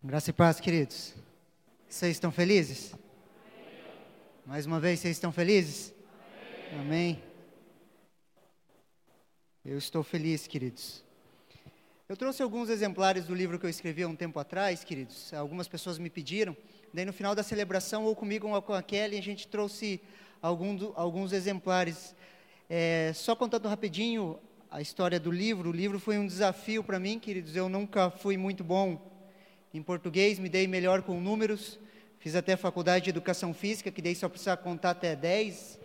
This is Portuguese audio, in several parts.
Graça e paz, queridos. Vocês estão felizes? Mais uma vez, vocês estão felizes? Amém. Amém. Eu estou feliz, queridos. Eu trouxe alguns exemplares do livro que eu escrevi há um tempo atrás, queridos. Algumas pessoas me pediram. Daí, no final da celebração, ou comigo ou com a Kelly, a gente trouxe algum, alguns exemplares. É, só contando rapidinho a história do livro. O livro foi um desafio para mim, queridos. Eu nunca fui muito bom em português, me dei melhor com números. Fiz até faculdade de educação física, que daí só precisa contar até 10.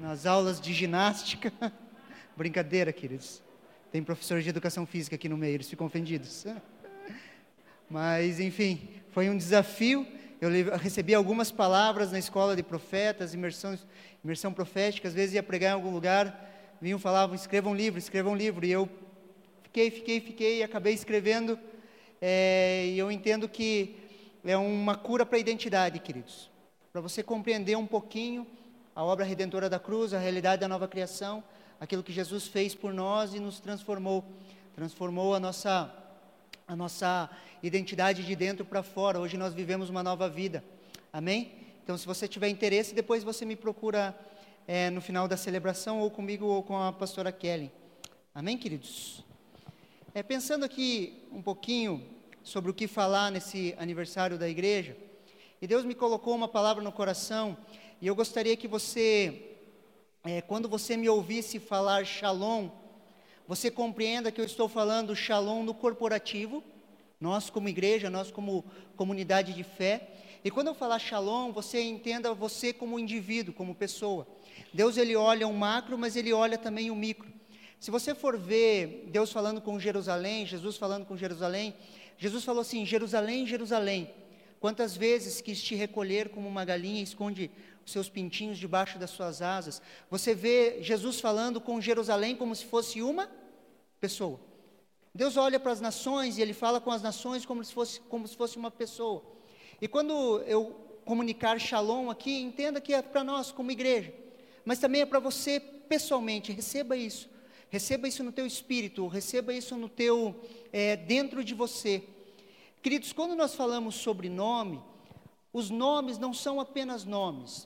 Nas aulas de ginástica. Brincadeira, queridos. Tem professores de educação física aqui no meio, eles ficam ofendidos. Mas, enfim, foi um desafio. Eu recebi algumas palavras na escola de profetas, imersão, imersão profética. Às vezes ia pregar em algum lugar, vinham falavam, escreva um livro, escreva um livro. E eu fiquei, fiquei, fiquei e acabei escrevendo é, e eu entendo que é uma cura para a identidade, queridos. Para você compreender um pouquinho a obra redentora da cruz, a realidade da nova criação, aquilo que Jesus fez por nós e nos transformou. Transformou a nossa, a nossa identidade de dentro para fora. Hoje nós vivemos uma nova vida. Amém? Então, se você tiver interesse, depois você me procura é, no final da celebração, ou comigo ou com a pastora Kelly. Amém, queridos? É, pensando aqui um pouquinho sobre o que falar nesse aniversário da igreja, e Deus me colocou uma palavra no coração, e eu gostaria que você, é, quando você me ouvisse falar shalom, você compreenda que eu estou falando shalom no corporativo, nós como igreja, nós como comunidade de fé, e quando eu falar shalom, você entenda você como indivíduo, como pessoa. Deus ele olha o macro, mas ele olha também o micro. Se você for ver Deus falando com Jerusalém, Jesus falando com Jerusalém, Jesus falou assim: Jerusalém, Jerusalém, quantas vezes quis te recolher como uma galinha e esconde os seus pintinhos debaixo das suas asas. Você vê Jesus falando com Jerusalém como se fosse uma pessoa. Deus olha para as nações e ele fala com as nações como se fosse, como se fosse uma pessoa. E quando eu comunicar shalom aqui, entenda que é para nós como igreja, mas também é para você pessoalmente, receba isso. Receba isso no teu espírito, receba isso no teu é, dentro de você. Queridos, quando nós falamos sobre nome, os nomes não são apenas nomes.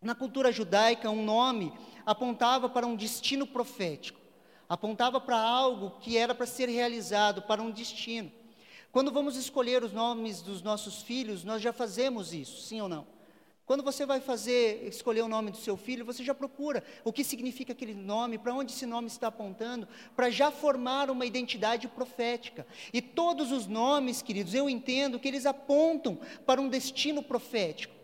Na cultura judaica, um nome apontava para um destino profético, apontava para algo que era para ser realizado, para um destino. Quando vamos escolher os nomes dos nossos filhos, nós já fazemos isso, sim ou não? Quando você vai fazer, escolher o nome do seu filho, você já procura o que significa aquele nome, para onde esse nome está apontando, para já formar uma identidade profética. E todos os nomes, queridos, eu entendo que eles apontam para um destino profético.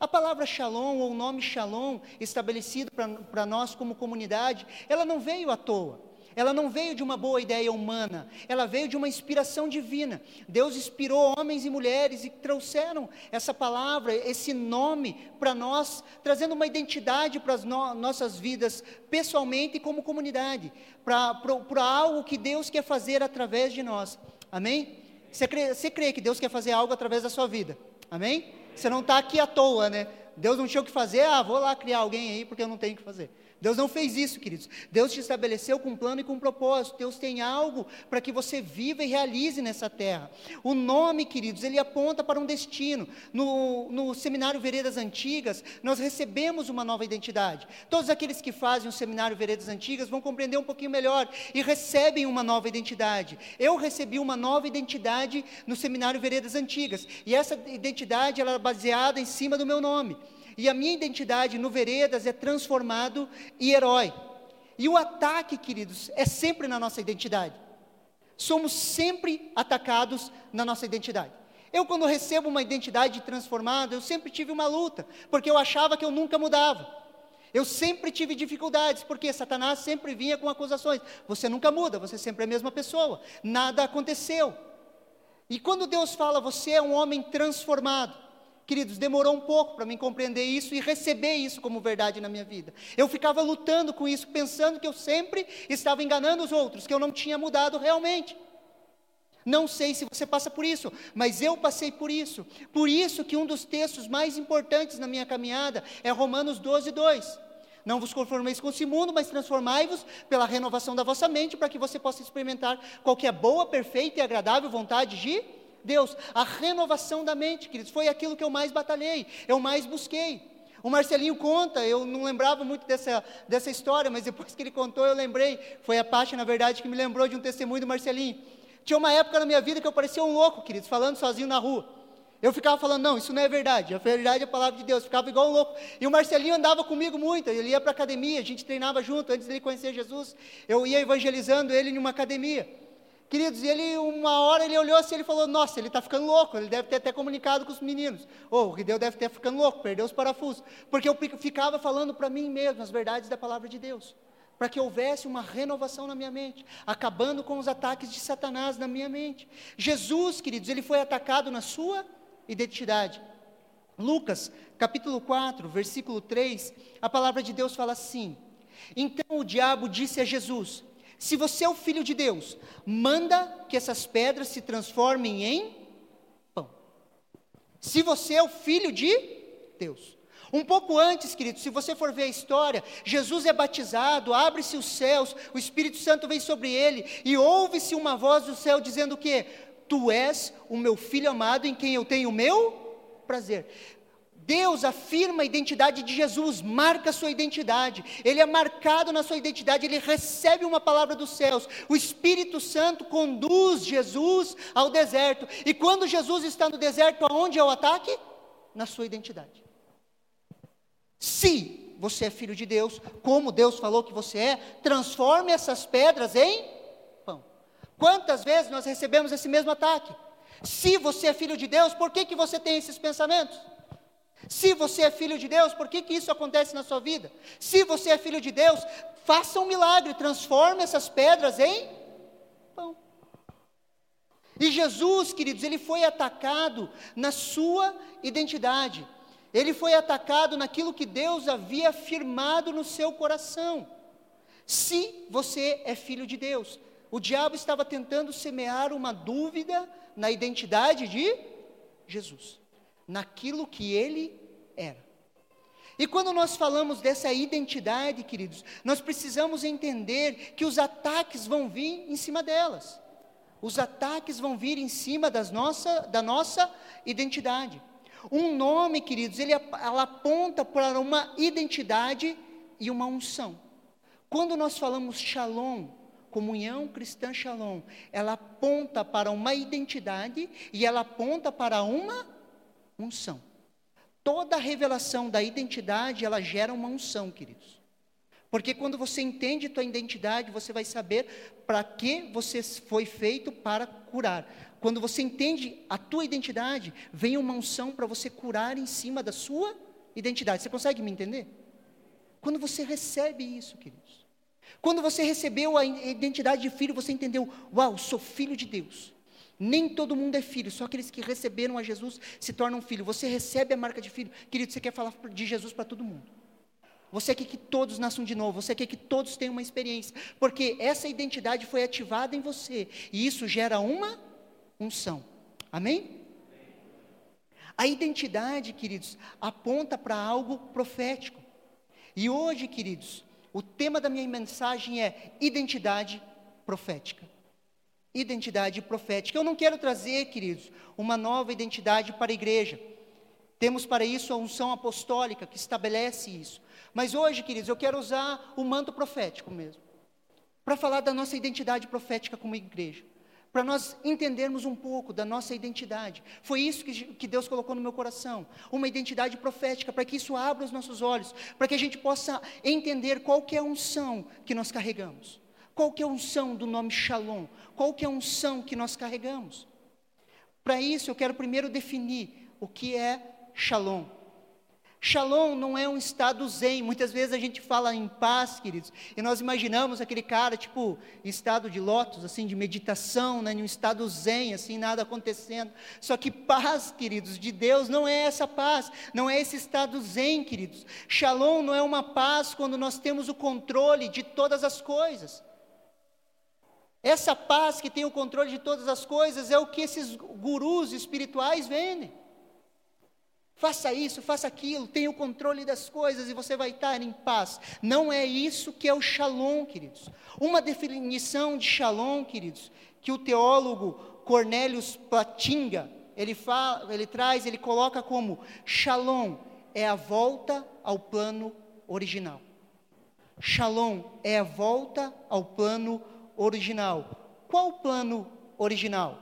A palavra shalom, ou o nome shalom, estabelecido para nós como comunidade, ela não veio à toa. Ela não veio de uma boa ideia humana, ela veio de uma inspiração divina. Deus inspirou homens e mulheres e trouxeram essa palavra, esse nome para nós, trazendo uma identidade para as no nossas vidas, pessoalmente e como comunidade, para algo que Deus quer fazer através de nós. Amém? Você crê, você crê que Deus quer fazer algo através da sua vida? Amém? Você não está aqui à toa, né? Deus não tinha o que fazer, ah, vou lá criar alguém aí porque eu não tenho o que fazer. Deus não fez isso, queridos. Deus te estabeleceu com um plano e com um propósito. Deus tem algo para que você viva e realize nessa terra. O nome, queridos, ele aponta para um destino. No, no seminário Veredas Antigas, nós recebemos uma nova identidade. Todos aqueles que fazem o seminário Veredas Antigas vão compreender um pouquinho melhor e recebem uma nova identidade. Eu recebi uma nova identidade no seminário Veredas Antigas. E essa identidade ela é baseada em cima do meu nome. E a minha identidade no Veredas é transformado e herói. E o ataque, queridos, é sempre na nossa identidade. Somos sempre atacados na nossa identidade. Eu, quando recebo uma identidade transformada, eu sempre tive uma luta, porque eu achava que eu nunca mudava. Eu sempre tive dificuldades, porque Satanás sempre vinha com acusações. Você nunca muda, você sempre é a mesma pessoa. Nada aconteceu. E quando Deus fala, você é um homem transformado, Queridos, demorou um pouco para mim compreender isso e receber isso como verdade na minha vida. Eu ficava lutando com isso, pensando que eu sempre estava enganando os outros, que eu não tinha mudado realmente. Não sei se você passa por isso, mas eu passei por isso. Por isso que um dos textos mais importantes na minha caminhada é Romanos 12, 2. Não vos conformeis com esse mundo, mas transformai-vos pela renovação da vossa mente, para que você possa experimentar qual é boa, perfeita e agradável vontade de Deus. A renovação da mente, queridos, foi aquilo que eu mais batalhei, eu mais busquei. O Marcelinho conta, eu não lembrava muito dessa, dessa história, mas depois que ele contou eu lembrei. Foi a Paty, na verdade, que me lembrou de um testemunho do Marcelinho. Tinha uma época na minha vida que eu parecia um louco, queridos, falando sozinho na rua. Eu ficava falando, não, isso não é verdade. A verdade é a palavra de Deus. Ficava igual um louco. E o Marcelinho andava comigo muito. Ele ia para a academia, a gente treinava junto. Antes dele conhecer Jesus, eu ia evangelizando ele em uma academia. Queridos, ele, uma hora ele olhou assim, ele falou, nossa, ele está ficando louco, ele deve ter até comunicado com os meninos. Ou oh, o Rideu deve estar ficando louco, perdeu os parafusos. Porque eu ficava falando para mim mesmo as verdades da palavra de Deus. Para que houvesse uma renovação na minha mente, acabando com os ataques de Satanás na minha mente. Jesus, queridos, ele foi atacado na sua identidade. Lucas, capítulo 4, versículo 3, a palavra de Deus fala assim: Então o diabo disse a Jesus: Se você é o filho de Deus, manda que essas pedras se transformem em pão. Se você é o filho de Deus. Um pouco antes, querido, se você for ver a história, Jesus é batizado, abre-se os céus, o Espírito Santo vem sobre ele e ouve-se uma voz do céu dizendo o quê? Tu és o meu filho amado em quem eu tenho o meu prazer. Deus afirma a identidade de Jesus, marca a sua identidade, ele é marcado na sua identidade, ele recebe uma palavra dos céus. O Espírito Santo conduz Jesus ao deserto, e quando Jesus está no deserto, aonde é o ataque? Na sua identidade. Se você é filho de Deus, como Deus falou que você é, transforme essas pedras em Quantas vezes nós recebemos esse mesmo ataque? Se você é filho de Deus, por que, que você tem esses pensamentos? Se você é filho de Deus, por que, que isso acontece na sua vida? Se você é filho de Deus, faça um milagre, transforme essas pedras em pão. E Jesus, queridos, ele foi atacado na sua identidade. Ele foi atacado naquilo que Deus havia afirmado no seu coração. Se você é filho de Deus, o diabo estava tentando semear uma dúvida na identidade de Jesus, naquilo que ele era. E quando nós falamos dessa identidade, queridos, nós precisamos entender que os ataques vão vir em cima delas. Os ataques vão vir em cima das nossa, da nossa identidade. Um nome, queridos, ele ela aponta para uma identidade e uma unção. Quando nós falamos shalom, comunhão cristã Shalom, ela aponta para uma identidade e ela aponta para uma unção. Toda revelação da identidade, ela gera uma unção, queridos. Porque quando você entende tua identidade, você vai saber para que você foi feito para curar. Quando você entende a tua identidade, vem uma unção para você curar em cima da sua identidade. Você consegue me entender? Quando você recebe isso, queridos. Quando você recebeu a identidade de filho, você entendeu: uau, sou filho de Deus. Nem todo mundo é filho, só aqueles que receberam a Jesus se tornam filho. Você recebe a marca de filho. Querido, você quer falar de Jesus para todo mundo. Você quer que todos nasçam de novo, você quer que todos tenham uma experiência, porque essa identidade foi ativada em você, e isso gera uma unção. Amém? A identidade, queridos, aponta para algo profético. E hoje, queridos, o tema da minha mensagem é identidade profética. Identidade profética. Eu não quero trazer, queridos, uma nova identidade para a igreja. Temos para isso a unção apostólica que estabelece isso. Mas hoje, queridos, eu quero usar o manto profético mesmo. Para falar da nossa identidade profética como igreja para nós entendermos um pouco da nossa identidade. Foi isso que, que Deus colocou no meu coração, uma identidade profética, para que isso abra os nossos olhos, para que a gente possa entender qual que é a unção que nós carregamos, qual que é a unção do nome Shalom, qual que é a unção que nós carregamos. Para isso eu quero primeiro definir o que é Shalom. Shalom não é um estado zen. Muitas vezes a gente fala em paz, queridos, e nós imaginamos aquele cara, tipo, estado de lótus, assim, de meditação, né, em um estado zen, assim, nada acontecendo. Só que paz, queridos, de Deus não é essa paz, não é esse estado zen, queridos. Shalom não é uma paz quando nós temos o controle de todas as coisas. Essa paz que tem o controle de todas as coisas é o que esses gurus espirituais vendem. Faça isso, faça aquilo, tenha o controle das coisas e você vai estar em paz. Não é isso que é o shalom, queridos. Uma definição de shalom, queridos, que o teólogo Cornelius Platinga, ele, fala, ele traz, ele coloca como shalom é a volta ao plano original. Shalom é a volta ao plano original. Qual o plano original?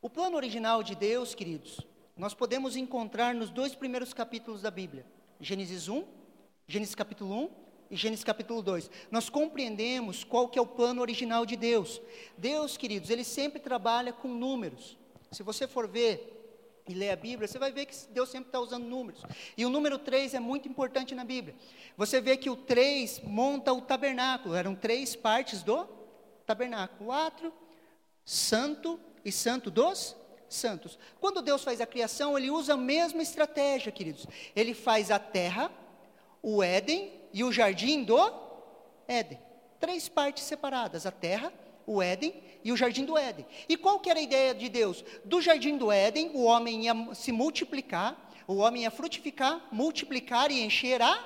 O plano original de Deus, queridos, nós podemos encontrar nos dois primeiros capítulos da Bíblia: Gênesis 1, Gênesis capítulo 1 e Gênesis capítulo 2. Nós compreendemos qual que é o plano original de Deus. Deus, queridos, ele sempre trabalha com números. Se você for ver e ler a Bíblia, você vai ver que Deus sempre está usando números. E o número 3 é muito importante na Bíblia. Você vê que o 3 monta o tabernáculo, eram três partes do tabernáculo: o átrio, santo e santo dos santos. Quando Deus faz a criação, ele usa a mesma estratégia, queridos. Ele faz a terra, o Éden e o jardim do Éden. Três partes separadas: a terra, o Éden e o jardim do Éden. E qual que era a ideia de Deus? Do jardim do Éden, o homem ia se multiplicar, o homem ia frutificar, multiplicar e encher a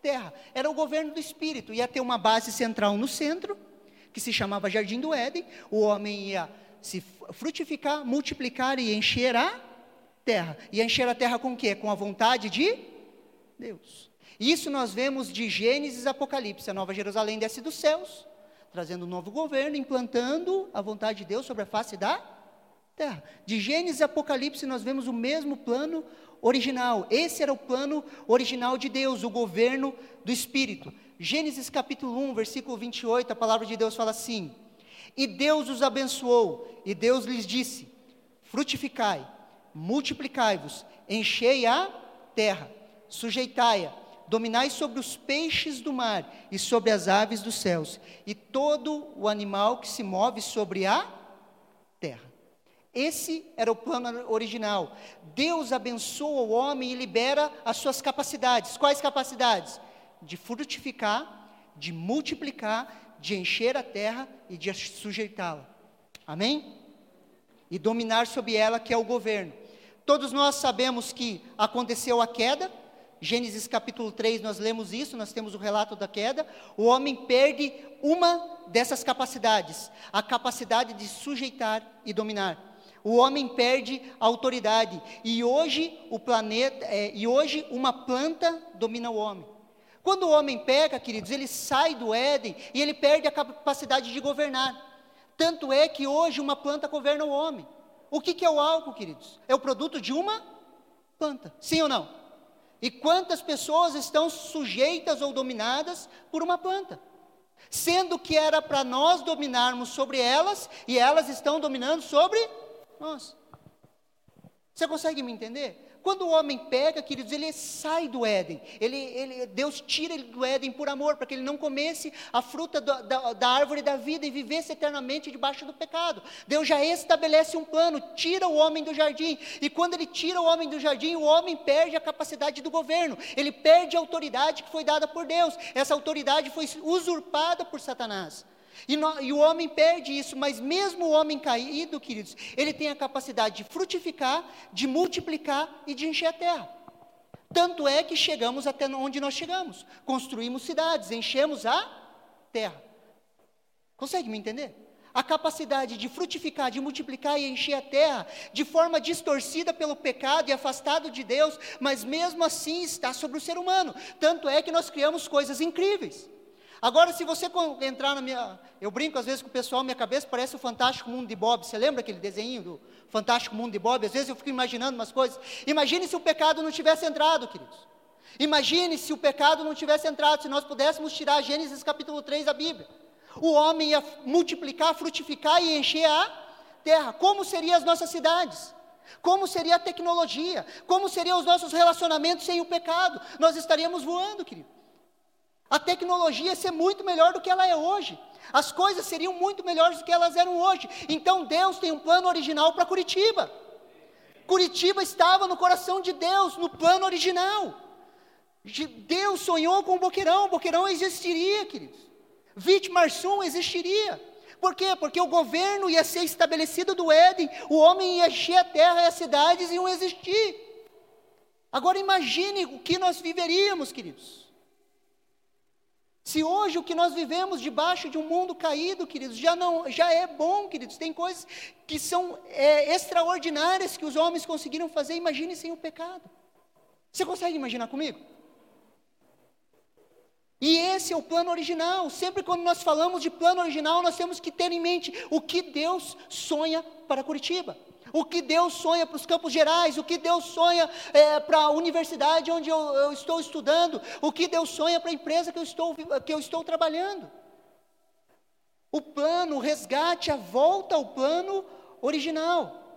terra. Era o governo do espírito. Ia ter uma base central no centro, que se chamava jardim do Éden. O homem ia se frutificar, multiplicar e encher a terra. E encher a terra com o quê? Com a vontade de Deus. Isso nós vemos de Gênesis Apocalipse. A Nova Jerusalém desce dos céus, trazendo um novo governo, implantando a vontade de Deus sobre a face da terra. De Gênesis a Apocalipse nós vemos o mesmo plano original. Esse era o plano original de Deus, o governo do Espírito. Gênesis capítulo 1, versículo 28, a palavra de Deus fala assim: e Deus os abençoou, e Deus lhes disse: Frutificai, multiplicai-vos, enchei a terra, sujeitai-a, dominai sobre os peixes do mar e sobre as aves dos céus, e todo o animal que se move sobre a terra. Esse era o plano original. Deus abençoa o homem e libera as suas capacidades. Quais capacidades? De frutificar, de multiplicar de encher a terra e de sujeitá-la. Amém? E dominar sobre ela, que é o governo. Todos nós sabemos que aconteceu a queda. Gênesis capítulo 3, nós lemos isso, nós temos o relato da queda. O homem perde uma dessas capacidades, a capacidade de sujeitar e dominar. O homem perde a autoridade e hoje o planeta é, e hoje uma planta domina o homem. Quando o homem peca, queridos, ele sai do Éden e ele perde a capacidade de governar. Tanto é que hoje uma planta governa o homem. O que, que é o álcool, queridos? É o produto de uma planta, sim ou não? E quantas pessoas estão sujeitas ou dominadas por uma planta? Sendo que era para nós dominarmos sobre elas e elas estão dominando sobre nós. Você consegue me entender? Quando o homem pega, queridos, ele sai do Éden. Ele, ele, Deus tira ele do Éden por amor, para que ele não comesse a fruta da, da, da árvore da vida e vivesse eternamente debaixo do pecado. Deus já estabelece um plano, tira o homem do jardim. E quando ele tira o homem do jardim, o homem perde a capacidade do governo. Ele perde a autoridade que foi dada por Deus. Essa autoridade foi usurpada por Satanás. E, no, e, o homem perde isso, mas mesmo o homem caído, queridos, ele tem a capacidade de frutificar, de multiplicar e de encher a terra. Tanto é que chegamos até onde nós chegamos. Construímos cidades, enchemos a terra. Consegue me entender? A capacidade de frutificar, de multiplicar e encher a terra de forma distorcida pelo pecado e afastado de Deus, mas mesmo assim está sobre o ser humano. Tanto é que nós criamos coisas incríveis. Agora, se você entrar na minha. Eu brinco às vezes com o pessoal, minha cabeça parece o Fantástico Mundo de Bob. Você lembra aquele desenho do Fantástico Mundo de Bob? Às vezes eu fico imaginando umas coisas. Imagine se o pecado não tivesse entrado, queridos. Imagine se o pecado não tivesse entrado, se nós pudéssemos tirar Gênesis capítulo 3 da Bíblia. O homem ia multiplicar, frutificar e encher a terra. Como seriam as nossas cidades? Como seria a tecnologia? Como seriam os nossos relacionamentos sem o pecado? Nós estaríamos voando, querido. A tecnologia ia ser muito melhor do que ela é hoje. As coisas seriam muito melhores do que elas eram hoje. Então Deus tem um plano original para Curitiba. Curitiba estava no coração de Deus, no plano original. Deus sonhou com o Boqueirão, o Boqueirão existiria, queridos. Vitmarsum existiria. Por quê? Porque o governo ia ser estabelecido do Éden, o homem ia encher a terra e as cidades iam existir. Agora imagine o que nós viveríamos, queridos. Se hoje o que nós vivemos debaixo de um mundo caído, queridos, já não, já é bom, queridos. Tem coisas que são é, extraordinárias que os homens conseguiram fazer. Imagine sem o pecado. Você consegue imaginar comigo? E esse é o plano original. Sempre quando nós falamos de plano original, nós temos que ter em mente o que Deus sonha para Curitiba. O que Deus sonha para os Campos Gerais, o que Deus sonha é, para a universidade onde eu, eu, estou estudando, o que Deus sonha para a empresa que eu, estou, que eu estou trabalhando. O plano, o resgate, a volta ao plano original.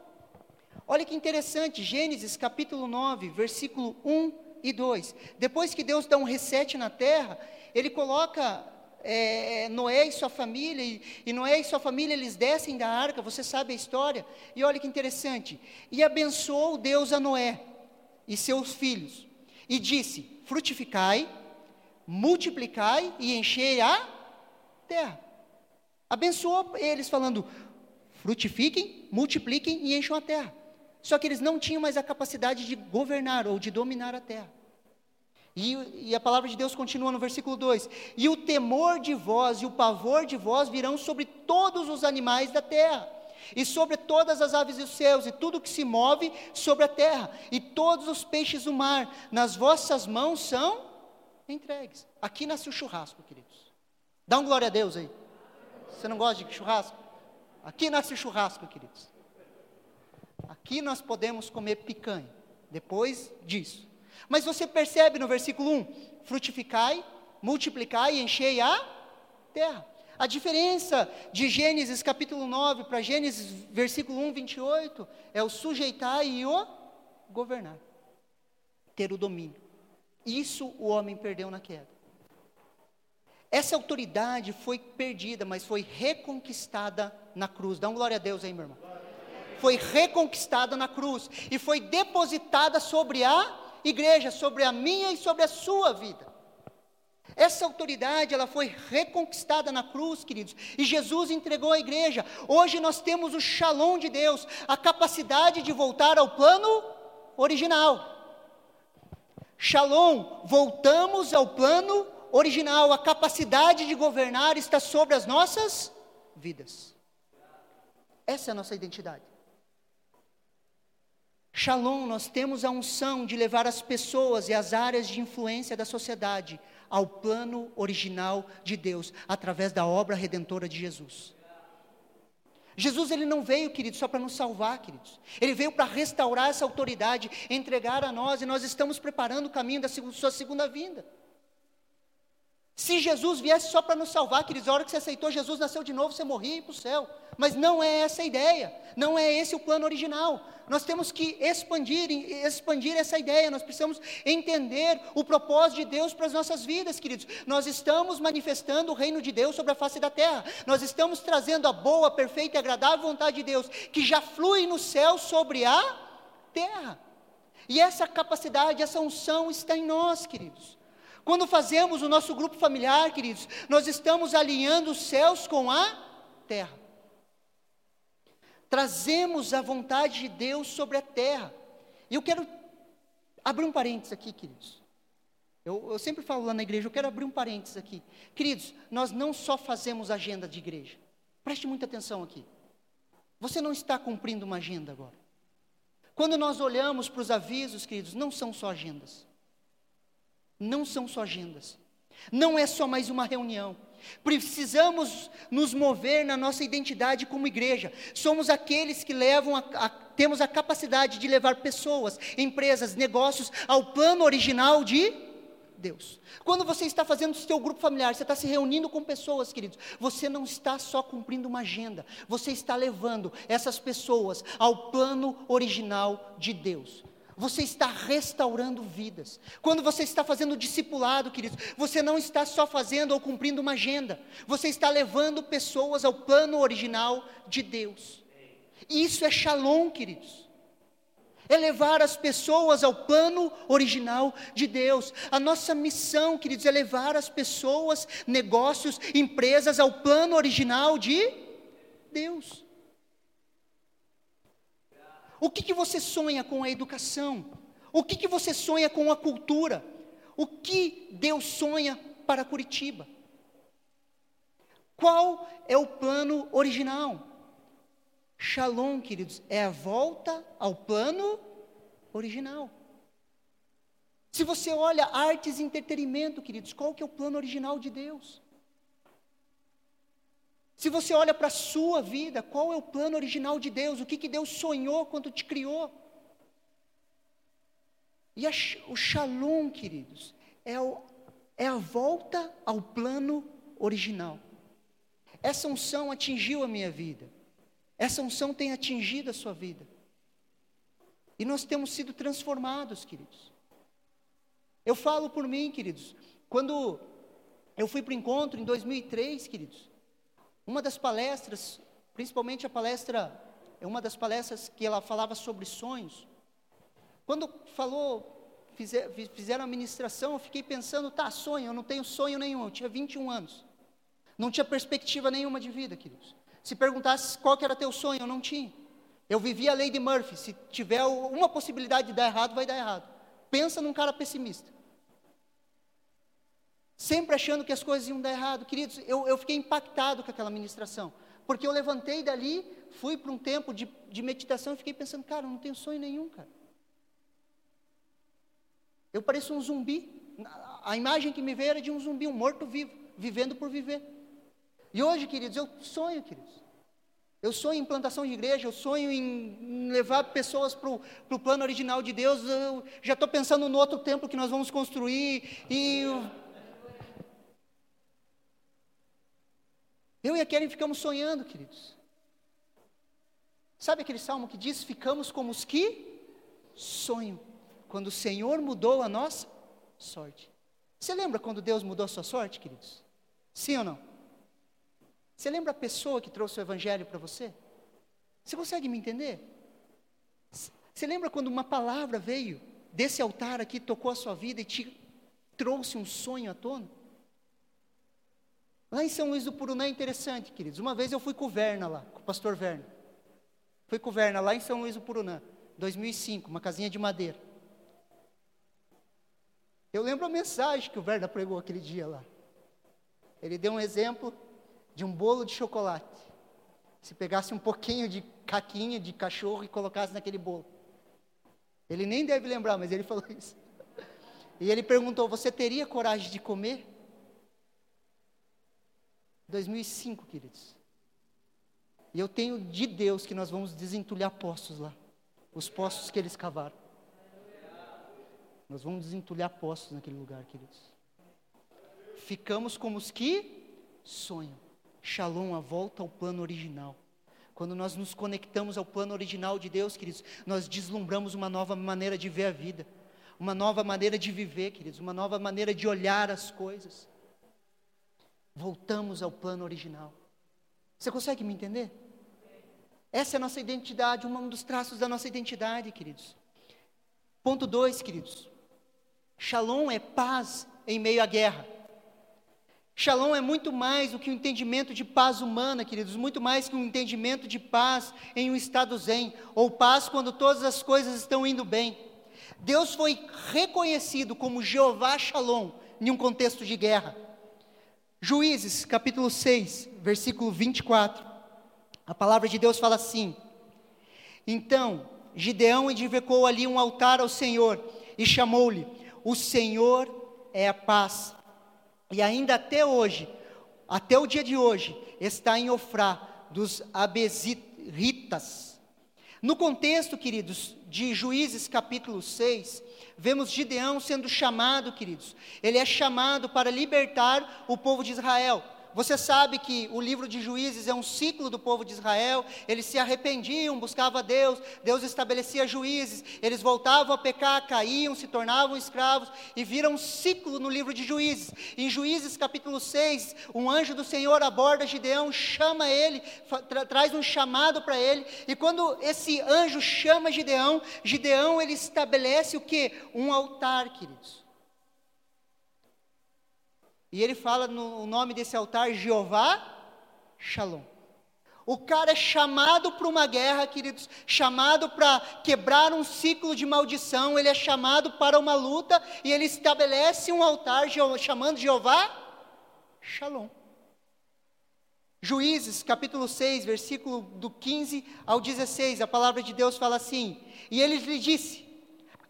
Olha que interessante, Gênesis capítulo 9, versículo 1 e 2. Depois que Deus dá um reset na terra, ele coloca é, é, Noé e sua família, e, e, Noé e sua família, eles descem da arca, você sabe a história, e olha que interessante, e abençoou Deus a Noé e seus filhos, e disse, frutificai, multiplicai e enchei a terra, abençoou eles falando, frutifiquem, multipliquem e encham a terra, só que eles não tinham mais a capacidade de governar ou de dominar a terra, e, e, a palavra de Deus continua no versículo 2: E o temor de vós e o pavor de vós virão sobre todos os animais da terra, e sobre todas as aves dos céus, e tudo que se move sobre a terra, e todos os peixes do mar, nas vossas mãos são entregues. Aqui nasce o churrasco, queridos. Dá um glória a Deus aí. Você não gosta de churrasco? Aqui nasce o churrasco, queridos. Aqui nós podemos comer picanha. Depois disso. Mas você percebe no versículo 1: frutificai, multiplicai e enchei a terra. A diferença de Gênesis capítulo 9 para Gênesis versículo 1, 28 é o sujeitar e o governar, ter o domínio. Isso o homem perdeu na queda. Essa autoridade foi perdida, mas foi reconquistada na cruz. Dá um glória a Deus aí, meu irmão. Foi reconquistada na cruz e foi depositada sobre a igreja, sobre a minha e sobre a sua vida. Essa autoridade, ela foi reconquistada na cruz, queridos, e Jesus entregou à igreja. Hoje nós temos o shalom de Deus, a capacidade de voltar ao plano original. Shalom, voltamos ao plano original, a capacidade de governar está sobre as nossas vidas. Essa é a nossa identidade. Shalom, nós temos a unção de levar as pessoas e as áreas de influência da sociedade ao plano original de Deus, através da obra redentora de Jesus. Jesus ele não veio, queridos, só para nos salvar, queridos. Ele veio para restaurar essa autoridade, entregar a nós, e nós estamos preparando o caminho da sua segunda vinda. Se Jesus viesse só para nos salvar, queridos, a hora que você aceitou Jesus, nasceu de novo, você morria e para o céu. Mas não é essa a ideia, não é esse o plano original. Nós temos que expandir, expandir essa ideia, nós precisamos entender o propósito de Deus para as nossas vidas, queridos. Nós estamos manifestando o reino de Deus sobre a face da terra, nós estamos trazendo a boa, perfeita e agradável vontade de Deus, que já flui no céu sobre a terra. E essa capacidade, essa unção está em nós, queridos. Quando fazemos o nosso grupo familiar, queridos, nós estamos alinhando os céus com a terra. Trazemos a vontade de Deus sobre a terra. E eu quero abrir um parênteses aqui, queridos. Eu, eu, sempre falo lá na igreja, eu quero abrir um parênteses aqui. Queridos, nós não só fazemos agenda de igreja. Preste muita atenção aqui. Você não está cumprindo uma agenda agora. Quando nós olhamos para os avisos, queridos, não são só agendas não são só agendas, não é só mais uma reunião. Precisamos nos mover na nossa identidade como igreja. Somos aqueles que levam a, a, temos a capacidade de levar pessoas, empresas, negócios ao plano original de Deus. Quando você está fazendo o seu grupo familiar, você está se reunindo com pessoas, queridos, você não está só cumprindo uma agenda, você está levando essas pessoas ao plano original de Deus você está restaurando vidas. Quando você está fazendo discipulado, queridos, você não está só fazendo ou cumprindo uma agenda, você está levando pessoas ao plano original de Deus. Isso é shalom, queridos. É levar as pessoas ao plano original de Deus. A nossa missão, queridos, é levar as pessoas, negócios, empresas ao plano original de Deus. O que, que você sonha com a educação? O que, que você sonha com a cultura? O que Deus sonha para Curitiba? Qual é o plano original? Shalom, queridos, é a volta ao plano original. Se você olha artes e entretenimento, queridos, qual que é o plano original de Deus? Se você olha para a sua vida, qual é o plano original de Deus? O que, que Deus sonhou quando te criou? E a, o shalom, queridos, é, o, é a volta ao plano original. Essa unção atingiu a minha vida. Essa unção tem atingido a sua vida. E nós temos sido transformados, queridos. Eu falo por mim, queridos. Quando eu fui para o encontro em 2003, queridos, uma das palestras, principalmente a palestra, é uma das palestras que ela falava sobre sonhos. Quando falou, fizer, fizeram a ministração, eu fiquei pensando, tá, sonho, eu não tenho sonho nenhum, eu tinha 21 anos. Não tinha perspectiva nenhuma de vida, queridos. Se perguntasse qual era teu sonho, eu não tinha. Eu vivia a lei de Murphy, se tiver uma possibilidade de dar errado, vai dar errado. Pensa num cara pessimista sempre achando que as coisas iam dar errado. Queridos, eu, eu fiquei impactado com aquela ministração, porque eu levantei dali, fui para um tempo de, de meditação e fiquei pensando, cara, eu não tenho sonho nenhum, cara. Eu pareço um zumbi. A imagem que me veio era de um zumbi, um morto-vivo, vivendo por viver. E hoje, queridos, eu sonho, queridos. Eu sonho em plantação de igreja, eu sonho em levar pessoas para o plano original de Deus. Eu já estou pensando no outro templo que nós vamos construir. E Eu e a Karen ficamos sonhando, queridos. Sabe aquele salmo que diz: Ficamos como os que sonham, quando o Senhor mudou a nossa sorte. Você lembra quando Deus mudou a sua sorte, queridos? Sim ou não? Você lembra a pessoa que trouxe o Evangelho para você? Você consegue me entender? Você lembra quando uma palavra veio desse altar aqui, tocou a sua vida e te trouxe um sonho à tona? Lá em São Luís do Purunã é interessante, queridos. Uma vez eu fui com o Verna lá, com o pastor Verna. Fui com o Verna lá em São Luís do Purunã, 2005, uma casinha de madeira. Eu lembro a mensagem que o Verna pregou aquele dia lá. Ele deu um exemplo de um bolo de chocolate. Se pegasse um pouquinho de caquinha de cachorro e colocasse naquele bolo. Ele nem deve lembrar, mas ele falou isso. E ele perguntou: Você teria coragem de comer? 2005, queridos. E eu tenho de Deus que nós vamos desentulhar poços lá. Os poços que eles cavaram. Nós vamos desentulhar poços naquele lugar, queridos. Ficamos como os que sonham. Shalom, a volta ao plano original. Quando nós nos conectamos ao plano original de Deus, queridos, nós deslumbramos uma nova maneira de ver a vida, uma nova maneira de viver, queridos, uma nova maneira de olhar as coisas. Voltamos ao plano original. Você consegue me entender? Essa é a nossa identidade, um dos traços da nossa identidade, queridos. Ponto 2, queridos. Shalom é paz em meio à guerra. Shalom é muito mais do que um entendimento de paz humana, queridos, muito mais que um entendimento de paz em um estado zen, ou paz quando todas as coisas estão indo bem. Deus foi reconhecido como Jeová Shalom em um contexto de guerra. Juízes, capítulo 6, versículo 24. A palavra de Deus fala assim: Então Gideão edificou ali um altar ao Senhor e chamou-lhe: O Senhor é a paz. E ainda até hoje, até o dia de hoje, está em Ofrá dos Abesitas. No contexto, queridos, de Juízes capítulo 6, vemos Gideão sendo chamado, queridos. Ele é chamado para libertar o povo de Israel. Você sabe que o livro de Juízes é um ciclo do povo de Israel. Eles se arrependiam, buscavam Deus, Deus estabelecia juízes, eles voltavam a pecar, caíam, se tornavam escravos e viram um ciclo no livro de Juízes. Em Juízes capítulo 6, um anjo do Senhor aborda Gideão, chama ele, tra traz um chamado para ele, e quando esse anjo chama Gideão, Gideão ele estabelece o que? Um altar, queridos. E ele fala no nome desse altar Jeová Shalom. O cara é chamado para uma guerra, queridos, chamado para quebrar um ciclo de maldição, ele é chamado para uma luta e ele estabelece um altar chamando Jeová Shalom. Juízes, capítulo 6, versículo do 15 ao 16, a palavra de Deus fala assim: E ele lhe disse: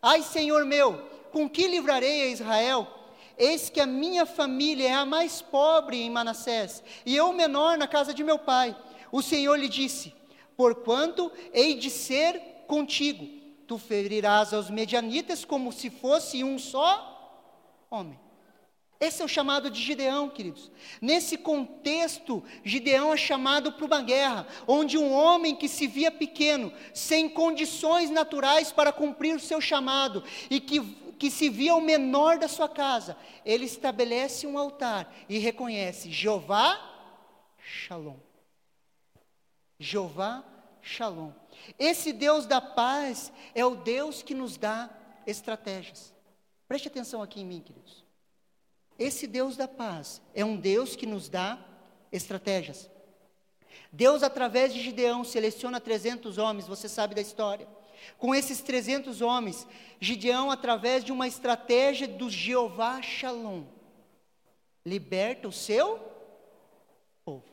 Ai, Senhor meu, com que livrarei a Israel? Eis que a minha família é a mais pobre em Manassés, e eu o menor na casa de meu pai. O Senhor lhe disse: Porquanto hei de ser contigo, tu ferirás aos medianitas como se fosse um só homem. Esse é o chamado de Gideão, queridos. Nesse contexto, Gideão é chamado para uma guerra, onde um homem que se via pequeno, sem condições naturais para cumprir o seu chamado, e que, que se via o menor da sua casa, ele estabelece um altar e reconhece Jeová Shalom. Jeová Shalom. Esse Deus da paz é o Deus que nos dá estratégias. Preste atenção aqui em mim, queridos. Esse Deus da paz é um Deus que nos dá estratégias. Deus, através de Gideão, seleciona 300 homens, você sabe da história. Com esses 300 homens, Gideão, através de uma estratégia do Jeová Shalom, liberta o seu povo.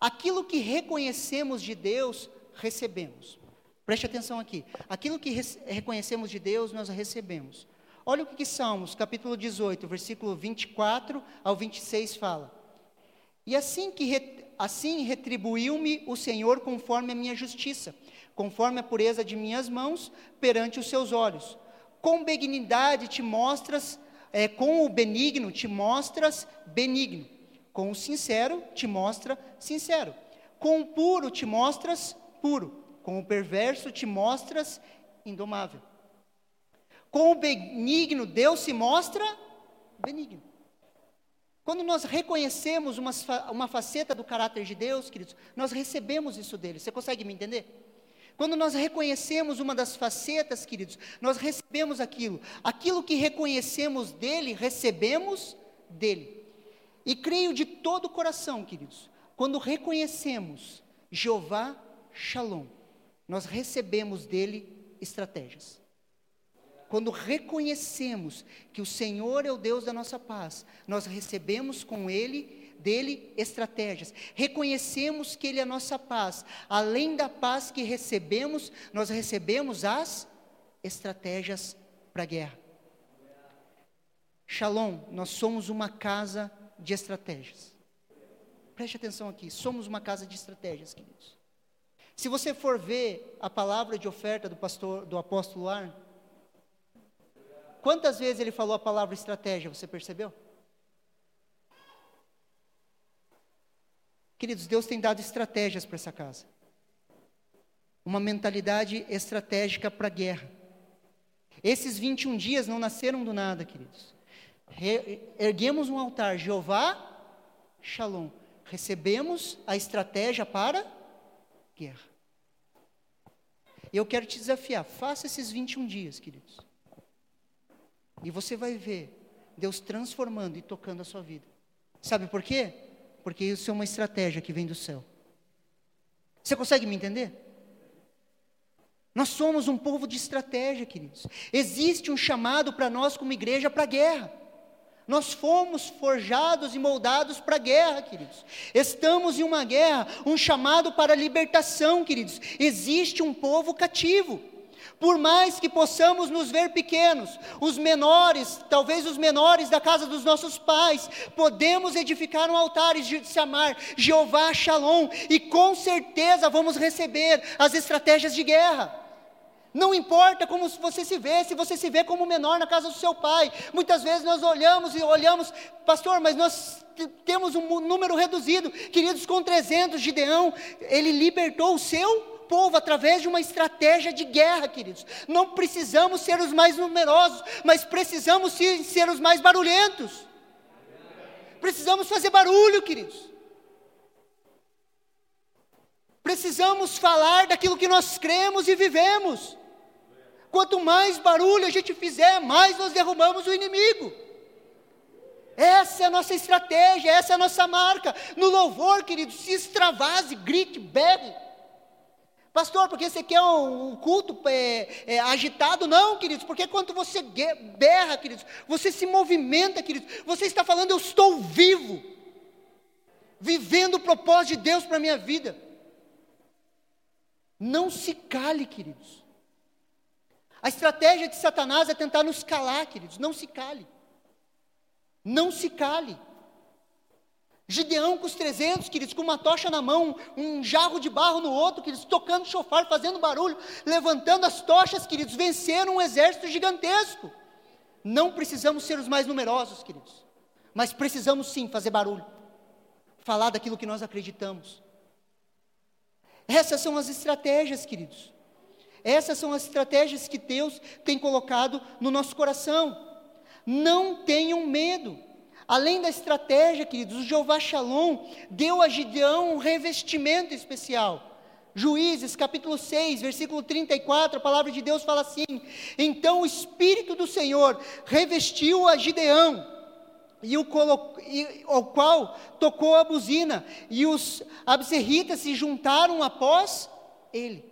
Aquilo que reconhecemos de Deus, recebemos. Preste atenção aqui. Aquilo que reconhecemos de Deus, nós recebemos. Olha o que, que Salmos, capítulo 18, versículo 24 ao 26 fala. E assim que assim retribuiu-me o Senhor conforme a minha justiça, conforme a pureza de minhas mãos perante os seus olhos. Com benignidade te mostras, é, com o benigno te mostras benigno, com o sincero te mostra sincero, com o puro te mostras puro, com o perverso te mostras indomável. Com o benigno, Deus se mostra benigno. Quando nós reconhecemos uma, uma faceta do caráter de Deus, queridos, nós recebemos isso dele. Você consegue me entender? Quando nós reconhecemos uma das facetas, queridos, nós recebemos aquilo. Aquilo que reconhecemos dele, recebemos dele. E creio de todo o coração, queridos, quando reconhecemos Jeová Shalom, nós recebemos dele estratégias. Quando reconhecemos que o Senhor é o Deus da nossa paz, nós recebemos com Ele, dele, estratégias. Reconhecemos que Ele é a nossa paz. Além da paz que recebemos, nós recebemos as estratégias para a guerra. Shalom, nós somos uma casa de estratégias. Preste atenção aqui, somos uma casa de estratégias, queridos. Se você for ver a palavra de oferta do pastor, do apóstolo Ar, Quantas vezes ele falou a palavra estratégia, você percebeu? Queridos, Deus tem dado estratégias para essa casa. Uma mentalidade estratégica para a guerra. Esses 21 dias não nasceram do nada, queridos. Re erguemos um altar, Jeová, Shalom. Recebemos a estratégia para guerra. E eu quero te desafiar, faça esses 21 dias, queridos. E você vai ver Deus transformando e tocando a sua vida. Sabe por quê? Porque isso é uma estratégia que vem do céu. Você consegue me entender? Nós somos um povo de estratégia, queridos. Existe um chamado para nós, como igreja, para a guerra. Nós fomos forjados e moldados para a guerra, queridos. Estamos em uma guerra, um chamado para a libertação, queridos. Existe um povo cativo. Por mais que possamos nos ver pequenos, os menores, talvez os menores da casa dos nossos pais, podemos edificar um altar e se amar Jeová Shalom, e com certeza vamos receber as estratégias de guerra. Não importa como você se vê, se você se vê como menor na casa do seu pai. Muitas vezes nós olhamos e olhamos, pastor, mas nós temos um número reduzido. Queridos, com 300, Gideão, ele libertou o seu povo através de uma estratégia de guerra, queridos. Não precisamos ser os mais numerosos, mas precisamos sim ser os mais barulhentos. Precisamos fazer barulho, queridos. Precisamos falar daquilo que nós cremos e vivemos. Quanto mais barulho a gente fizer, mais nós derrubamos o inimigo. Essa é a nossa estratégia, essa é a nossa marca. No louvor, querido, se extravase, grite, bebe. Pastor, porque você quer um, culto é, é, agitado? Não, queridos, porque quando você berra, queridos, você se movimenta, queridos, você está falando, eu estou vivo, vivendo o propósito de Deus para a minha vida. Não se cale, queridos. A estratégia de Satanás é tentar nos calar, queridos, não se cale. Não se cale. Gideão com os 300, queridos, com uma tocha na mão, um jarro de barro no outro, queridos, tocando chofar, fazendo barulho, levantando as tochas, queridos, venceram um exército gigantesco. Não precisamos ser os mais numerosos, queridos, mas precisamos sim fazer barulho, falar daquilo que nós acreditamos. Essas são as estratégias, queridos. Essas são as estratégias que Deus tem colocado no nosso coração. Não tenham medo. Além da estratégia, queridos, o Jeová Shalom deu a Gideão um revestimento especial. Juízes, capítulo 6, versículo 34, a palavra de Deus fala assim: Então o Espírito do Senhor revestiu a Gideão, e o, e, ao qual tocou a buzina, e os abserritas se juntaram após ele.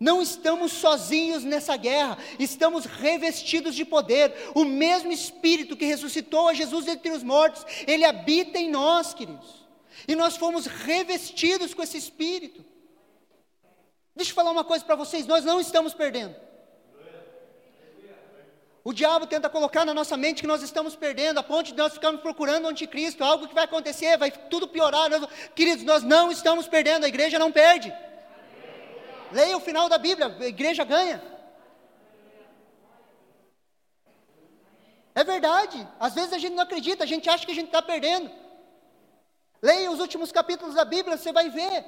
Não estamos sozinhos nessa guerra, estamos revestidos de poder. O mesmo Espírito que ressuscitou a Jesus entre os mortos, ele habita em nós, queridos. E nós fomos revestidos com esse Espírito. Deixa eu falar uma coisa para vocês: nós não estamos perdendo. O diabo tenta colocar na nossa mente que nós estamos perdendo, a ponto de nós ficarmos procurando o anticristo, algo que vai acontecer, vai tudo piorar. Queridos, nós não estamos perdendo, a igreja não perde. Leia o final da Bíblia, a igreja ganha. É verdade. Às vezes a gente não acredita, a gente acha que a gente está perdendo. Leia os últimos capítulos da Bíblia, você vai ver.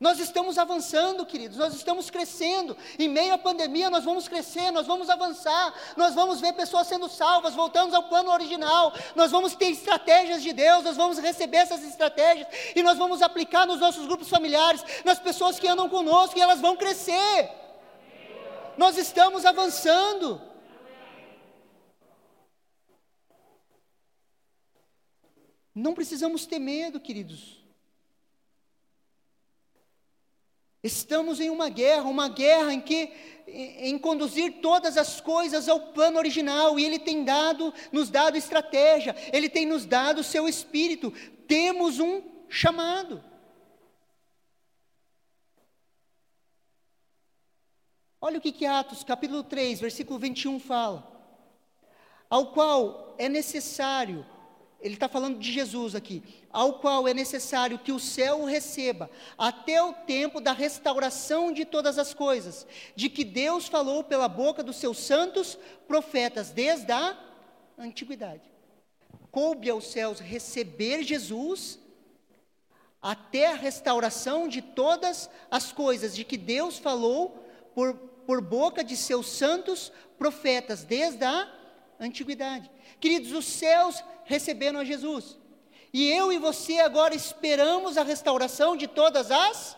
Nós estamos avançando, queridos, nós estamos crescendo. Em meio à pandemia, nós vamos crescer, nós vamos avançar, nós vamos ver pessoas sendo salvas, voltamos ao plano original. Nós vamos ter estratégias de Deus, nós vamos receber essas estratégias e nós vamos aplicar nos nossos grupos familiares, nas pessoas que andam conosco e elas vão crescer. Nós estamos avançando. Não precisamos ter medo, queridos. Estamos em uma guerra, uma guerra em que em conduzir todas as coisas ao plano original, e ele tem dado, nos dado estratégia, ele tem nos dado seu espírito. Temos um chamado. Olha o que, que Atos, capítulo 3, versículo 21 fala. Ao qual é necessário ele está falando de Jesus aqui, ao qual é necessário que o céu o receba, até o tempo da restauração de todas as coisas, de que Deus falou pela boca dos seus santos profetas, desde a antiguidade. Coube aos céus receber Jesus, até a restauração de todas as coisas, de que Deus falou por, por boca de seus santos profetas, desde a antiguidade. Queridos, os céus receberam a Jesus. E eu e você agora esperamos a restauração de todas as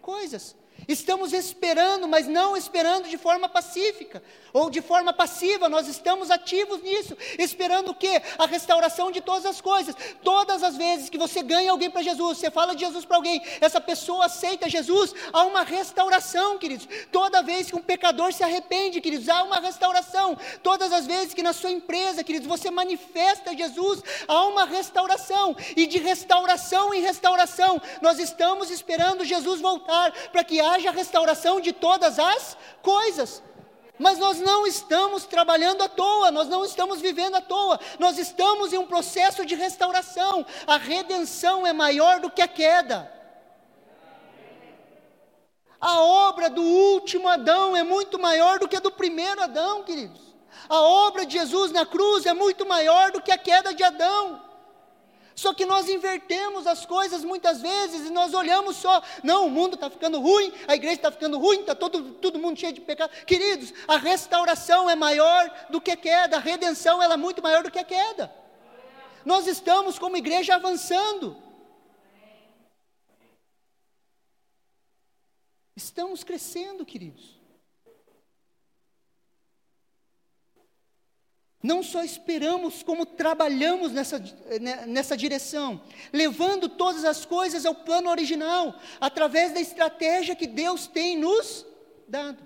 coisas. Estamos esperando, mas não esperando de forma pacífica ou de forma passiva, nós estamos ativos nisso, esperando o quê? A restauração de todas as coisas. Todas as vezes que você ganha alguém para Jesus, você fala de Jesus para alguém, essa pessoa aceita Jesus, há uma restauração, queridos. Toda vez que um pecador se arrepende, queridos, há uma restauração. Todas as vezes que na sua empresa, queridos, você manifesta Jesus, há uma restauração. E de restauração em restauração, nós estamos esperando Jesus voltar para que haja restauração de todas as coisas. Mas nós não estamos trabalhando à toa, nós não estamos vivendo à toa, nós estamos em um processo de restauração. A redenção é maior do que a queda. A obra do último Adão é muito maior do que a do primeiro Adão, queridos. A obra de Jesus na cruz é muito maior do que a queda de Adão. Só que nós invertemos as coisas muitas vezes e nós olhamos só, não, o mundo está ficando ruim, a igreja está ficando ruim, está todo, todo mundo cheio de pecado. Queridos, a restauração é maior do que a queda, a redenção ela é muito maior do que a queda. Nós estamos como igreja avançando. Estamos crescendo, queridos. Não só esperamos, como trabalhamos nessa, né, nessa direção, levando todas as coisas ao plano original, através da estratégia que Deus tem nos dado.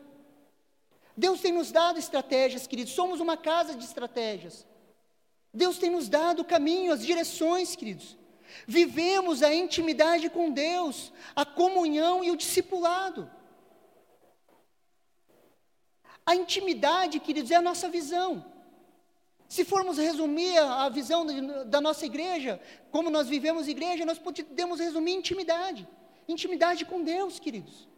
Deus tem nos dado estratégias, queridos, somos uma casa de estratégias. Deus tem nos dado o caminho, as direções, queridos. Vivemos a intimidade com Deus, a comunhão e o discipulado. A intimidade, queridos, é a nossa visão. Se formos resumir a, visão da nossa igreja, como nós vivemos igreja, nós podemos resumir intimidade. Intimidade com Deus, queridos.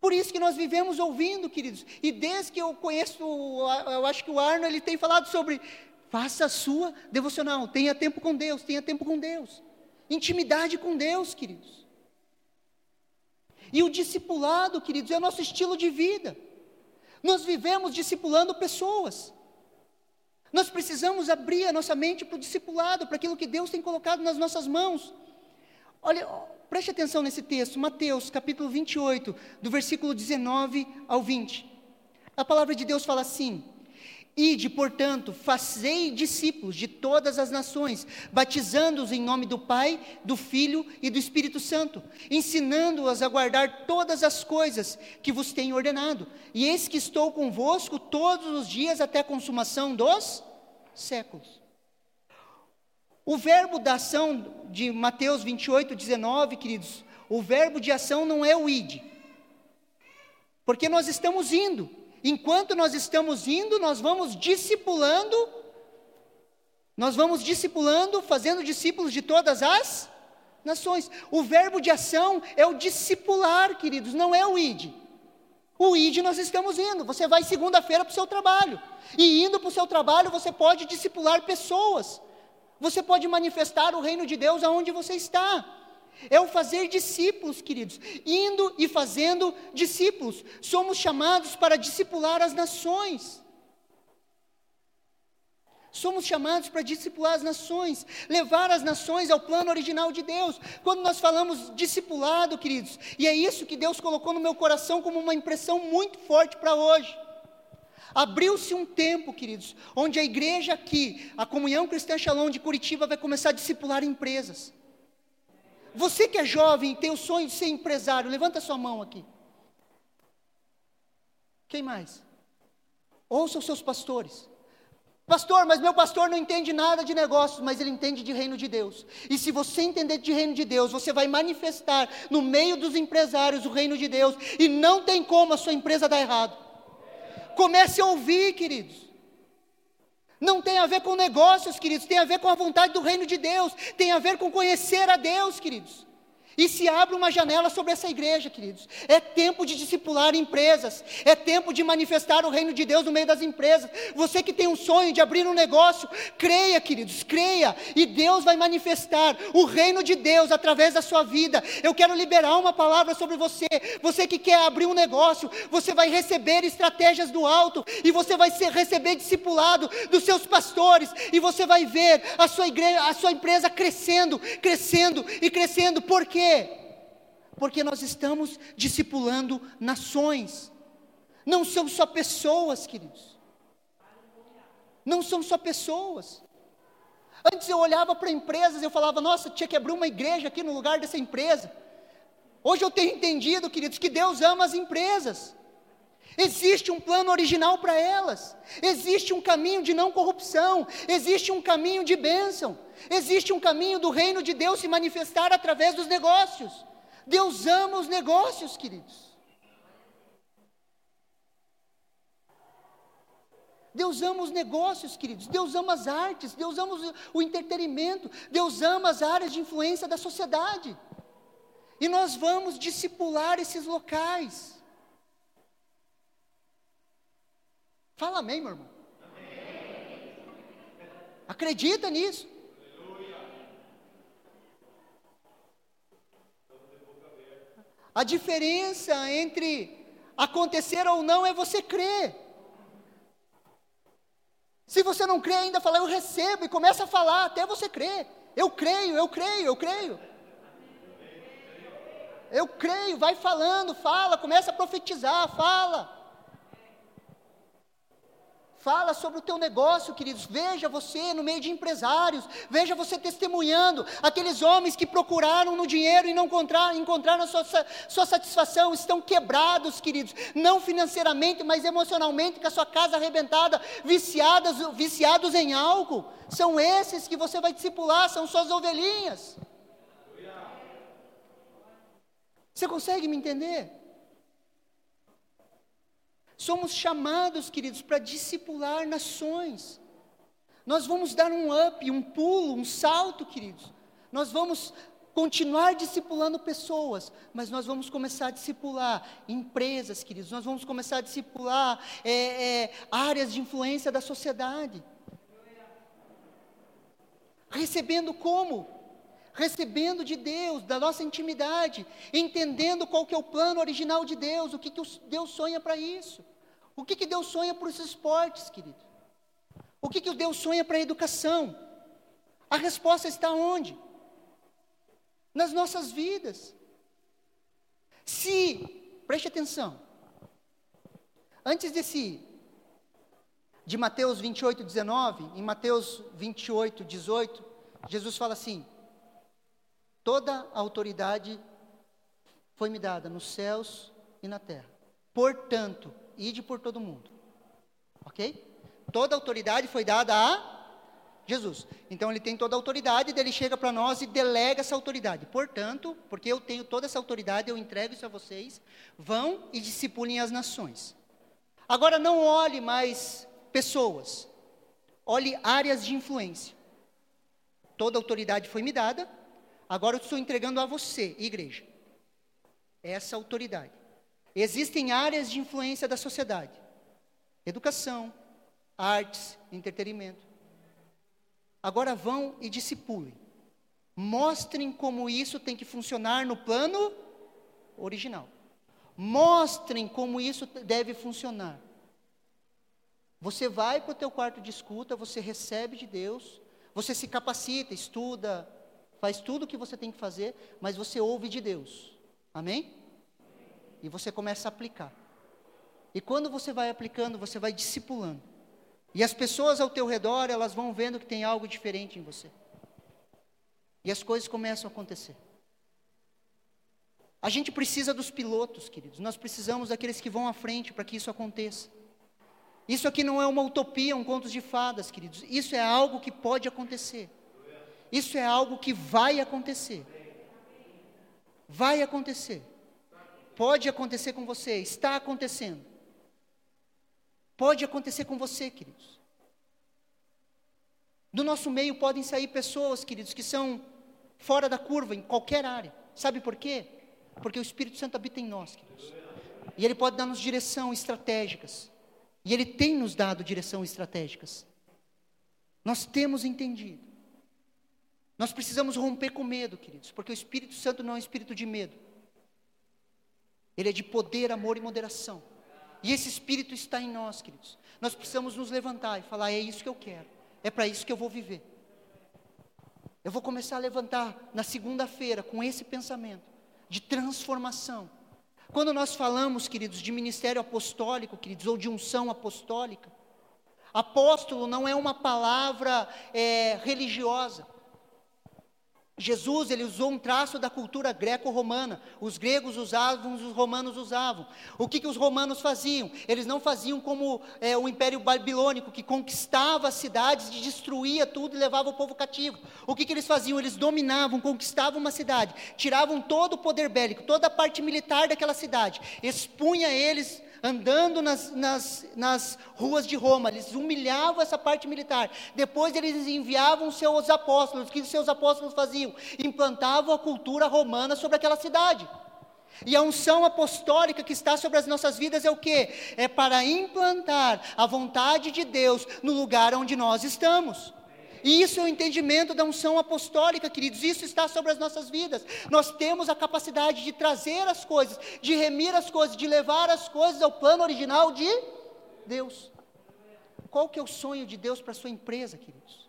Por isso que nós vivemos ouvindo, queridos. E desde que eu conheço, eu acho que o Arno, ele tem falado sobre faça a sua devocional, tenha tempo com Deus, tenha tempo com Deus. Intimidade com Deus, queridos. E o discipulado, queridos, é o nosso estilo de vida. Nós vivemos discipulando pessoas. Nós precisamos abrir a nossa mente para o discipulado, para aquilo que Deus tem colocado nas nossas mãos. Olha, preste atenção nesse texto, Mateus capítulo 28, do versículo 19 ao 20. A palavra de Deus fala assim: Ide, portanto, fazei discípulos de todas as nações, batizando-os em nome do Pai, do Filho e do Espírito Santo, ensinando-os a guardar todas as coisas que vos tenho ordenado. E eis que estou convosco todos os dias até a consumação dos séculos. O verbo da ação de Mateus 28, 19, queridos, o verbo de ação não é o ide, porque nós estamos indo, Enquanto nós estamos indo, nós vamos discipulando, nós vamos discipulando, fazendo discípulos de todas as nações. O verbo de ação é o discipular, queridos, não é o id. O id nós estamos indo. Você vai segunda-feira para o seu trabalho. E indo para o seu trabalho, você pode discipular pessoas. Você pode manifestar o reino de Deus aonde você está. É o fazer discípulos, queridos, indo e fazendo discípulos. Somos chamados para discipular as nações. Somos chamados para discipular as nações, levar as nações ao plano original de Deus. Quando nós falamos discipulado, queridos, e é isso que Deus colocou no meu coração como uma impressão muito forte para hoje. Abriu-se um tempo, queridos, onde a igreja aqui, a Comunhão Cristã Shalom de Curitiba, vai começar a discipular empresas. Você que é jovem e tem o sonho de ser empresário, levanta sua mão aqui. Quem mais? Ouça os seus pastores. Pastor, mas meu pastor não entende nada de negócios, mas ele entende de reino de Deus. E se você entender de reino de Deus, você vai manifestar no meio dos empresários o reino de Deus. E não tem como a sua empresa dar errado. Comece a ouvir, queridos. Não tem a ver com negócios, queridos, tem a ver com a vontade do reino de Deus, tem a ver com conhecer a Deus, queridos. E se abre uma janela sobre essa igreja, queridos. É tempo de discipular empresas. É tempo de manifestar o reino de Deus no meio das empresas. Você que tem um sonho de abrir um negócio, creia, queridos, creia. E Deus vai manifestar o reino de Deus através da sua vida. Eu quero liberar uma palavra sobre você. Você que quer abrir um negócio, você vai receber estratégias do alto. E você vai ser, receber discipulado dos seus pastores. E você vai ver a sua, igreja, a sua empresa crescendo, crescendo e crescendo. Por quê? Porque nós estamos discipulando nações. Não são só pessoas, queridos. Não são só pessoas. Antes eu olhava para empresas e eu falava, nossa, tinha que abrir uma igreja aqui no lugar dessa empresa. Hoje eu tenho entendido, queridos, que Deus ama as empresas. Existe um plano original para elas. Existe um caminho de não corrupção. Existe um caminho de bênção. Existe um caminho do reino de Deus se manifestar através dos negócios. Deus ama os negócios, queridos. Deus ama os negócios, queridos. Deus ama as artes. Deus ama o entretenimento. Deus ama as áreas de influência da sociedade. E nós vamos discipular esses locais. Fala amém, meu irmão. Acredita nisso. A diferença entre acontecer ou não é você crer. Se você não crê ainda, fala, eu recebo, e começa a falar até você crer. Eu creio, eu creio, eu creio. Eu creio, vai falando, fala, começa a profetizar, fala. Fala sobre o teu negócio, queridos. Veja você no meio de empresários. Veja você testemunhando. Aqueles homens que procuraram no dinheiro e não encontraram, encontraram a sua, sua satisfação. Estão quebrados, queridos. Não financeiramente, mas emocionalmente, com a sua casa arrebentada, viciadas, viciados em álcool. São esses que você vai discipular, são suas ovelhinhas. Você consegue me entender? Somos chamados, queridos, para discipular nações. Nós vamos dar um up, um pulo, um salto, queridos. Nós vamos continuar discipulando pessoas, mas nós vamos começar a discipular empresas, queridos. Nós vamos começar a discipular é, é, áreas de influência da sociedade. Recebendo como? Recebendo de Deus, da nossa intimidade, entendendo qual que é o plano original de Deus, o que, que Deus sonha para isso. O que, que Deus sonha para os esportes, querido? O que, que Deus sonha para a educação? A resposta está onde? Nas nossas vidas. Se, preste atenção, antes desse, de Mateus 28, 19, em Mateus 28, 18, Jesus fala assim: Toda a autoridade foi me dada nos céus e na terra. Portanto, ide por todo mundo. Ok? Toda autoridade foi dada a Jesus. Então ele tem toda a autoridade, ele chega para nós e delega essa autoridade. Portanto, porque eu tenho toda essa autoridade, eu entrego isso a vocês, vão e discipulem as nações. Agora não olhe mais pessoas, olhe áreas de influência. Toda a autoridade foi me dada, agora eu estou entregando a você, igreja, essa autoridade. Existem áreas de influência da sociedade: educação, artes, entretenimento. Agora vão e discipulem. Mostrem como isso tem que funcionar no plano original. Mostrem como isso deve funcionar. Você vai para o teu quarto de escuta, você recebe de Deus, você se capacita, estuda, faz tudo o que você tem que fazer, mas você ouve de Deus. Amém? E você começa a aplicar. E quando você vai aplicando, você vai discipulando. E as pessoas ao teu redor, elas vão vendo que tem algo diferente em você. E as coisas começam a acontecer. A gente precisa dos pilotos, queridos. Nós precisamos daqueles que vão à frente para que isso aconteça. Isso aqui não é uma utopia, um conto de fadas, queridos. Isso é algo que pode acontecer. Isso é algo que vai acontecer. Vai acontecer. Pode acontecer com você, está acontecendo. Pode acontecer com você, queridos. Do nosso meio podem sair pessoas, queridos, que são fora da curva em qualquer área. Sabe por quê? Porque o Espírito Santo habita em nós, queridos. E ele pode dar-nos direção estratégicas. E ele tem nos dado direção estratégicas. Nós temos entendido. Nós precisamos romper com medo, queridos, porque o Espírito Santo não é um espírito de medo. Ele é de poder, amor e moderação. E esse Espírito está em nós, queridos. Nós precisamos nos levantar e falar: é isso que eu quero, é para isso que eu vou viver. Eu vou começar a levantar na segunda-feira com esse pensamento de transformação. Quando nós falamos, queridos, de ministério apostólico, queridos, ou de unção apostólica, apóstolo não é uma palavra é, religiosa. Jesus ele usou um traço da cultura greco-romana. Os gregos usavam, os romanos usavam. O que, que os romanos faziam? Eles não faziam como é, o Império Babilônico, que conquistava as cidades, destruía tudo e levava o povo cativo. O que, que eles faziam? Eles dominavam, conquistavam uma cidade, tiravam todo o poder bélico, toda a parte militar daquela cidade, expunha eles andando nas, nas, nas ruas de Roma, eles humilhavam essa parte militar. Depois eles enviavam seus apóstolos. O que seus apóstolos faziam? Implantavam a cultura romana sobre aquela cidade. E a unção apostólica que está sobre as nossas vidas é o que? É para implantar a vontade de Deus no lugar onde nós estamos. E isso é o entendimento da unção apostólica, queridos. Isso está sobre as nossas vidas. Nós temos a capacidade de trazer as coisas, de remir as coisas, de levar as coisas ao plano original de Deus. Qual que é o sonho de Deus para a sua empresa, queridos?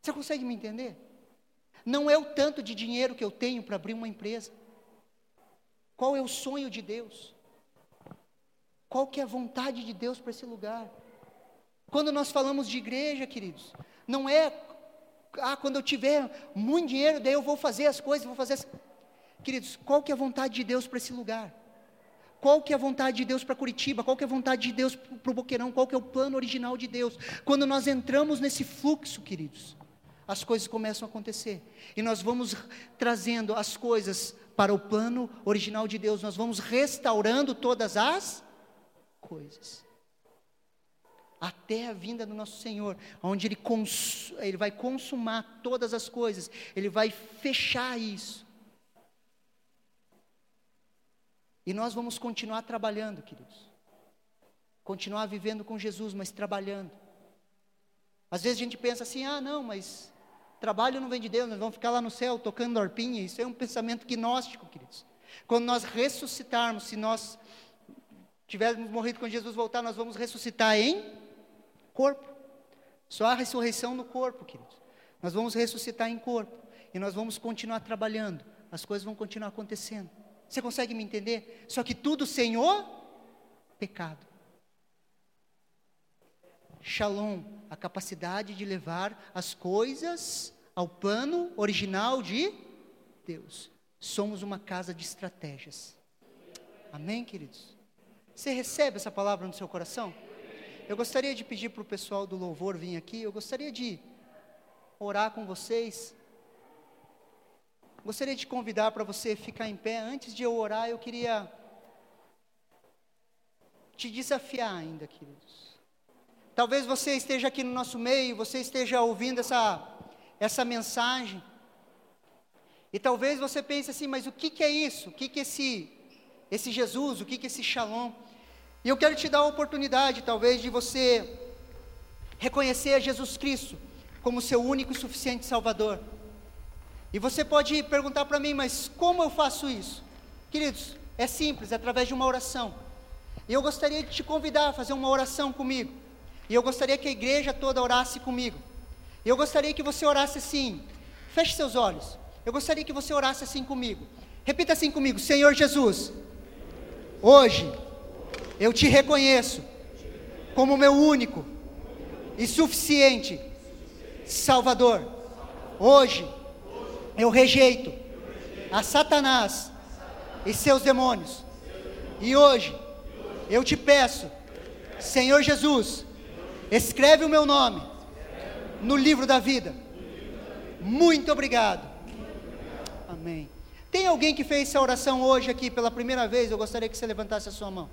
Você consegue me entender? Não é o tanto de dinheiro que eu tenho para abrir uma empresa. Qual é o sonho de Deus? Qual que é a vontade de Deus para esse lugar? Quando nós falamos de igreja, queridos, não é ah, quando eu tiver muito dinheiro, daí eu vou fazer as coisas, vou fazer as... Queridos, qual que é a vontade de Deus para esse lugar? Qual que é a vontade de Deus para Curitiba? Qual que é a vontade de Deus para o Boqueirão? Qual que é o plano original de Deus? Quando nós entramos nesse fluxo, queridos, as coisas começam a acontecer. E nós vamos trazendo as coisas para o plano original de Deus. Nós vamos restaurando todas as coisas até a vinda do nosso Senhor, onde ele, ele vai consumar todas as coisas, Ele vai fechar isso. E nós vamos continuar trabalhando, queridos. Continuar vivendo com Jesus, mas trabalhando. Às vezes a gente pensa assim: ah, não, mas trabalho não vem de Deus, nós vamos ficar lá no céu tocando orpinha. Isso é um pensamento gnóstico, queridos. Quando nós ressuscitarmos, se nós tivermos morrido com Jesus voltar, nós vamos ressuscitar em corpo. Só há ressurreição no corpo, queridos. Nós vamos ressuscitar em corpo. E nós vamos continuar trabalhando. As coisas vão continuar acontecendo. Você consegue me entender? Só que tudo sem o pecado. Shalom, a capacidade de levar as coisas ao plano original de Deus. Somos uma casa de estratégias. Amém, queridos? Você recebe essa palavra no seu coração? Eu gostaria de pedir para o pessoal do louvor vir aqui, eu gostaria de orar com vocês. Gostaria de convidar para você ficar em pé. Antes de eu orar, eu queria te desafiar ainda, queridos. Talvez você esteja aqui no nosso meio, você esteja ouvindo essa, essa mensagem. E talvez você pense assim, mas o que, que é isso? O que, que esse, esse Jesus? O que, é esse Shalom? E eu quero te dar a oportunidade, talvez, de você reconhecer a Jesus Cristo como seu único e suficiente Salvador. E você pode perguntar para mim, mas como eu faço isso? Queridos, é simples, é através de uma oração. E eu gostaria de te convidar a fazer uma oração comigo. E eu gostaria que a igreja toda orasse comigo. E eu gostaria que você orasse assim. Feche seus olhos. Eu gostaria que você orasse assim comigo. Repita assim comigo: Senhor Jesus, hoje eu te reconheço como meu único e suficiente Salvador. Hoje eu rejeito a Satanás e seus demônios. E hoje eu te peço, Senhor Jesus, escreve o meu nome no livro da vida. Muito obrigado. Amém. Tem alguém que fez essa oração hoje aqui pela primeira vez? Eu gostaria que você levantasse a sua mão.